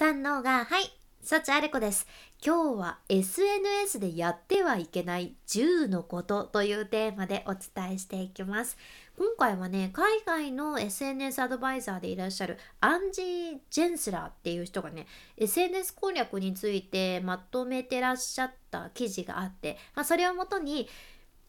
三のがはい幸あれ子です。今日は SNS でやってはいけない10のことというテーマでお伝えしていきます。今回はね海外の SNS アドバイザーでいらっしゃるアンジー・ジェンスラーっていう人がね SNS 攻略についてまとめてらっしゃった記事があって、まあ、それをもとに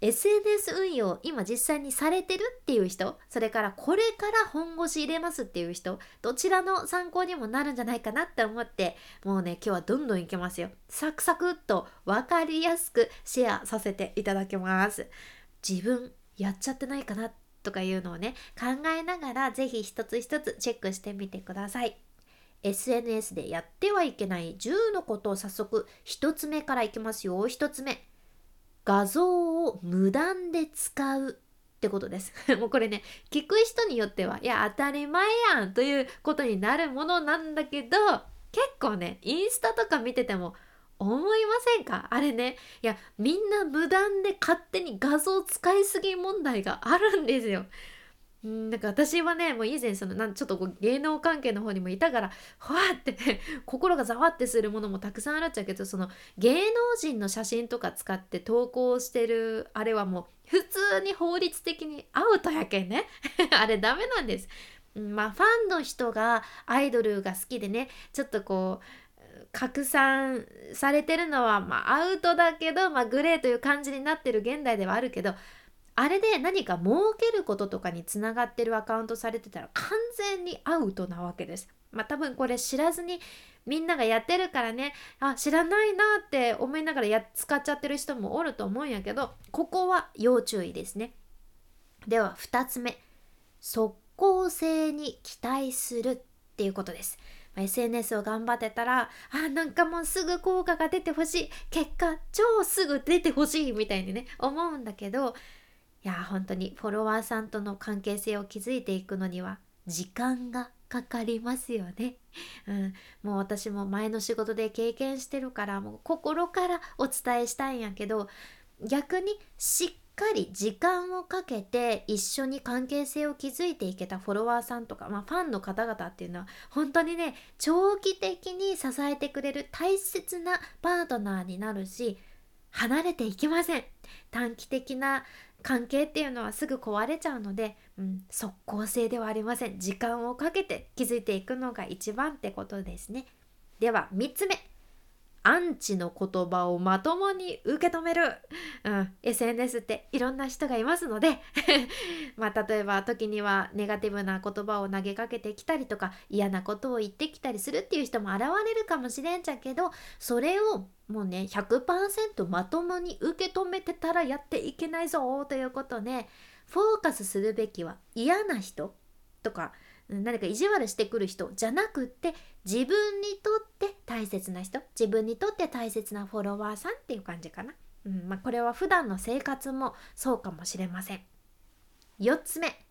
SNS 運用今実際にされてるっていう人それからこれから本腰入れますっていう人どちらの参考にもなるんじゃないかなって思ってもうね今日はどんどんいけますよ。サクサクっと分かりやすくシェアさせていただきます。自分やっちゃってないかなとかいうのをね考えながら是非一つ一つチェックしてみてください。SNS でやってはいけない10のことを早速1つ目からいきますよ。1つ目。画像を無断で使うってことです。もうこれね、聞く人によっては、いや、当たり前やんということになるものなんだけど、結構ね、インスタとか見てても、思いませんか？あれね。いや、みんな無断で勝手に画像使いすぎ問題があるんですよ。うんなんか私はねもう以前そのなんちょっとこう芸能関係の方にもいたからふわって 心がざわってするものもたくさんあるっちゃうけどその芸能人の写真とか使って投稿してるあれはもう普通に法律的にアウトやけんね あれダメなんです。まあファンの人がアイドルが好きでねちょっとこう拡散されてるのはまあアウトだけど、まあ、グレーという感じになってる現代ではあるけどあれで何か儲けることとかにつながってるアカウントされてたら完全にアウトなわけです。まあ多分これ知らずにみんながやってるからねあ知らないなって思いながらや使っちゃってる人もおると思うんやけどここは要注意ですね。では2つ目即効性に期待するっていうことです。SNS を頑張ってたらあなんかもうすぐ効果が出てほしい結果超すぐ出てほしいみたいにね思うんだけどいや本当にフォロワーさんとの関係性を築いていくのには時間がかかりますよね。うん、もう私も前の仕事で経験してるからもう心からお伝えしたいんやけど逆にしっかり時間をかけて一緒に関係性を築いていけたフォロワーさんとか、まあ、ファンの方々っていうのは本当にね長期的に支えてくれる大切なパートナーになるし離れていきません短期的な関係っていうのはすぐ壊れちゃうので、うん、即効性ではありません。時間をかけて気づいていくのが一番ってことですね。では3つ目。アンチの言葉をまともに受け止める、うん、SNS っていろんな人がいますので。まあ例えば時にはネガティブな言葉を投げかけてきたりとか嫌なことを言ってきたりするっていう人も現れるかもしれんじゃけどそれをもうね100%まともに受け止めてたらやっていけないぞということでフォーカスするべきは嫌な人とか何か意地悪してくる人じゃなくって自分にとって大切な人自分にとって大切なフォロワーさんっていう感じかな、うんまあ、これは普段の生活もそうかもしれません。4つ目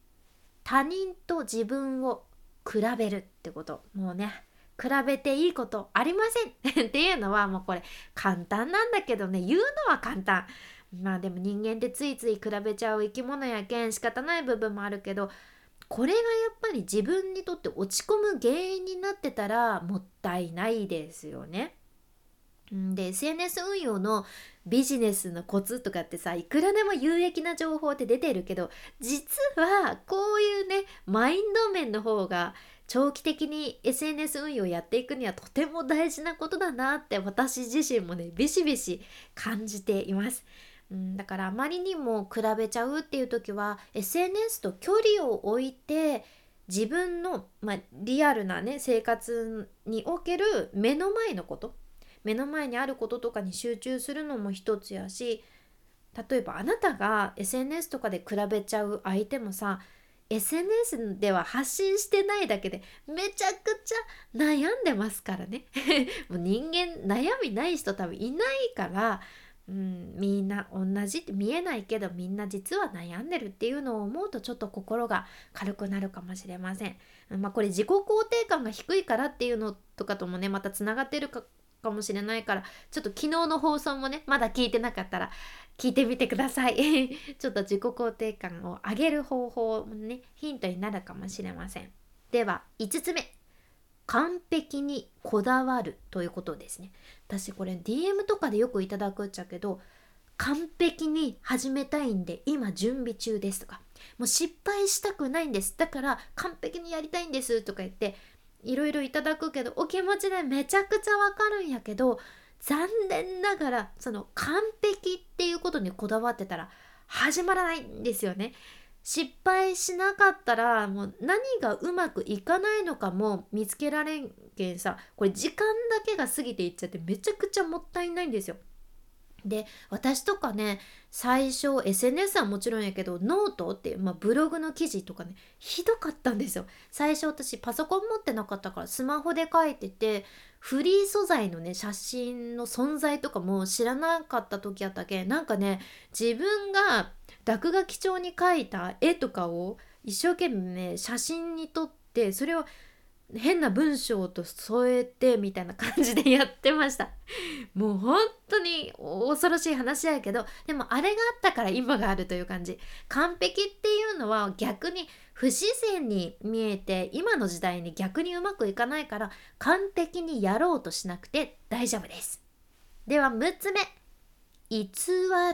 他人と自分を比べるってこと。もうね比べていいことありません。っていうのはもうこれ簡単なんだけどね。言うのは簡単。まあでも人間ってついつい比べちゃう生き物やけん仕方ない部分もあるけどこれがやっぱり自分にとって落ち込む原因になってたらもったいないですよね。で SNS 運用のビジネスのコツとかってさいくらでも有益な情報って出てるけど実はこういうねマインド面の方が長期的に SNS 運用やっていくにはとても大事なことだなって私自身もねビシビシ感じています。うん、だからあまりにも比べちゃうっていう時は SNS と距離を置いて自分の、まあ、リアルなね生活における目の前のこと目の前にあることとかに集中するのも一つやし例えばあなたが SNS とかで比べちゃう相手もさ SNS では発信してないだけでめちゃくちゃ悩んでますからね。もう人間悩みない人多分いないからうん、みんな同じって見えないけどみんな実は悩んでるっていうのを思うとちょっと心が軽くなるかもしれません。まあこれ自己肯定感が低いからっていうのとかともねまたつながってるかかもしれないからちょっと昨日の放送もねまだ聞いてなかったら聞いてみてください。ちょっと自己肯定感を上げる方法もねヒントになるかもしれません。では5つ目。完璧にこだわるということですね私これ DM とかでよくいただくっちゃけど完璧に始めたいんで今準備中ですとかもう失敗したくないんですだから完璧にやりたいんですとか言っていろいろいただくけどお気持ちでめちゃくちゃわかるんやけど残念ながらその完璧っていうことにこだわってたら始まらないんですよね。失敗しなかったらもう何がうまくいかないのかも見つけられんけんさこれ時間だけが過ぎていっちゃってめちゃくちゃもったいないんですよ。で私とかね最初 SNS はもちろんやけどノートっていう、まあ、ブログの記事とかねひどかったんですよ最初私パソコン持ってなかったからスマホで書いててフリー素材のね写真の存在とかも知らなかった時やったけ？なんかね自分が落書き帳に描いた絵とかを一生懸命写真に撮ってそれを変な文章と添えてみたいな感じでやってました。もう本当に恐ろしい話やけどでもあれがあったから今があるという感じ。完璧っていうのは逆に不自然に見えて今の時代に逆にうまくいかないから完璧にやろうとしなくて大丈夫です。では6つ目。偽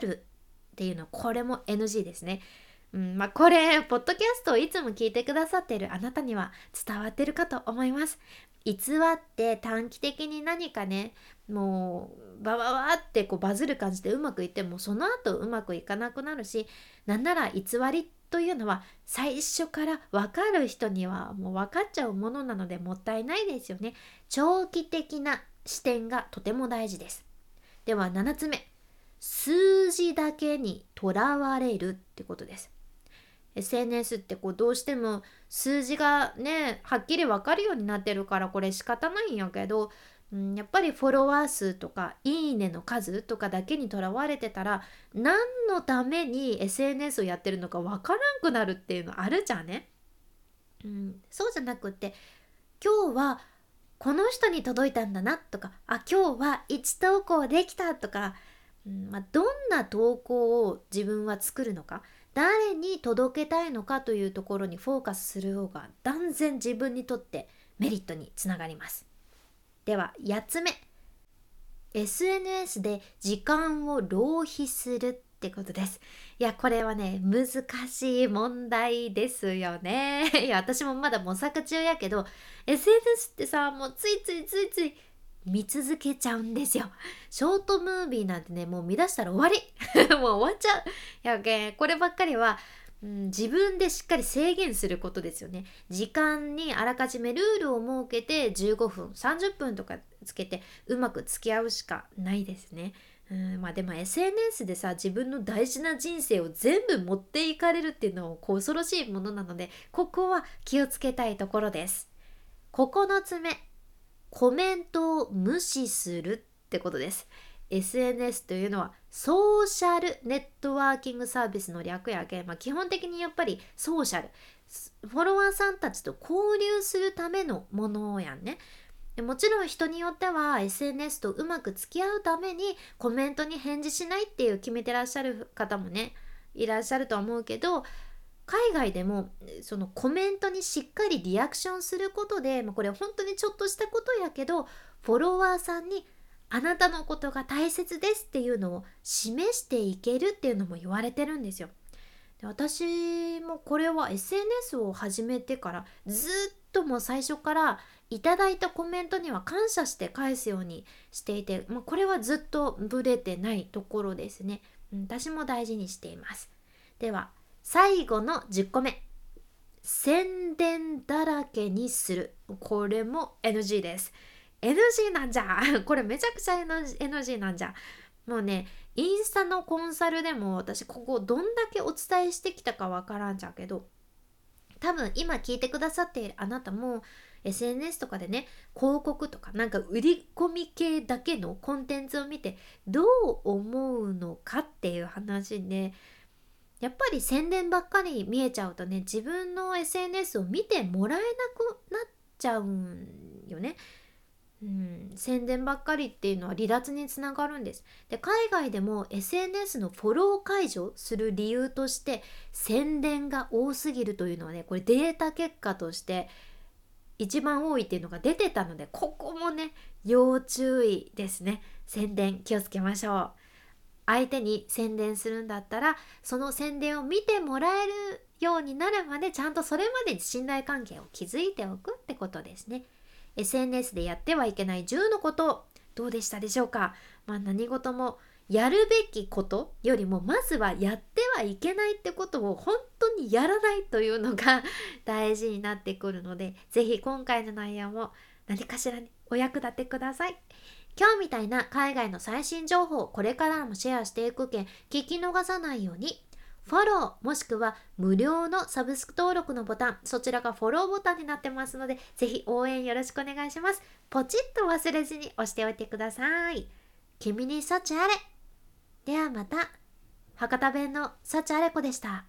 るっていうのこれも NG ですね。うんまあ、これポッドキャストをいつも聞いてくださっているあなたには伝わってるかと思います。偽って短期的に何かねもうバババってこうバズる感じでうまくいってもその後うまくいかなくなるしなんなら偽りというのは最初から分かる人にはもう分かっちゃうものなのでもったいないですよね。長期的な視点がとても大事です。では7つ目。数字だけにとらわれるってことです。SNS ってこうどうしても数字がねはっきり分かるようになってるからこれ仕方ないんやけど、うん、やっぱりフォロワー数とかいいねの数とかだけにとらわれてたら何のために SNS をやってるのか分からんくなるっていうのあるじゃんね？うん、そうじゃなくって今日はこの人に届いたんだなとかあ今日は1投稿できたとか、うんまあ、どんな投稿を自分は作るのか誰に届けたいのかというところにフォーカスする方が断然自分にとってメリットにつながります。では8つ目。SNS で時間を浪費するってことです。いやこれはね難しい問題ですよね。いや私もまだ模索中やけど SNS ってさもうついついついつい見続けちゃうんですよ。ショートムービーなんてね、もう見出したら終わり もう終わっちゃうやけこればっかりは、うん、自分でしっかり制限することですよね。時間にあらかじめルールを設けて15分、30分とかつけてうまく付き合うしかないですね。うんまあでも SNS でさ自分の大事な人生を全部持っていかれるっていうのは恐ろしいものなのでここは気をつけたいところです。9つ目コメントを無視するってことです。SNS というのはソーシャルネットワーキングサービスの略やけん、まあ、基本的にやっぱりソーシャルフォロワーさんたちと交流するためのものやんね。もちろん人によっては SNS とうまく付き合うためにコメントに返事しないっていう決めてらっしゃる方もねいらっしゃると思うけど海外でもそのコメントにしっかりリアクションすることで、まあ、これ本当にちょっとしたことやけどフォロワーさんにあなたのことが大切ですっていうのを示していけるっていうのも言われてるんですよ。で私もこれは SNS を始めてからずっともう最初からいただいたコメントには感謝して返すようにしていて、まあ、これはずっとブレてないところですね。私も大事にしています。では最後の10個目。宣伝だらけにする。これも NG です。NG なんじゃ。これめちゃくちゃ NG なんじゃ。もうねインスタのコンサルでも私ここどんだけお伝えしてきたかわからんじゃけど多分今聞いてくださっているあなたも SNS とかでね広告とかなんか売り込み系だけのコンテンツを見てどう思うのかっていう話でやっぱり宣伝ばっかり見えちゃうとね自分の SNS を見てもらえなくなっちゃうんよね。うん、宣伝ばっかりっていうのは離脱につながるんです。で海外でも SNS のフォロー解除する理由として宣伝が多すぎるというのはねこれデータ結果として一番多いっていうのが出てたのでここもね要注意ですね宣伝気をつけましょう相手に宣伝するんだったらその宣伝を見てもらえるようになるまでちゃんとそれまでに信頼関係を築いておくってことですね SNS でやってはいけない10のことどうでしたでしょうか、まあ、何事もやるべきことよりもまずはやってはいけないってことを本当にやらないというのが 大事になってくるので是非今回の内容も何かしらにお役立てください。今日みたいな海外の最新情報をこれからもシェアしていくけん聞き逃さないように。フォローもしくは無料のサブスク登録のボタン。そちらがフォローボタンになってますのでぜひ応援よろしくお願いします。ポチッと忘れずに押しておいてください。君に幸あれではまた。博多弁の幸あれ子でした。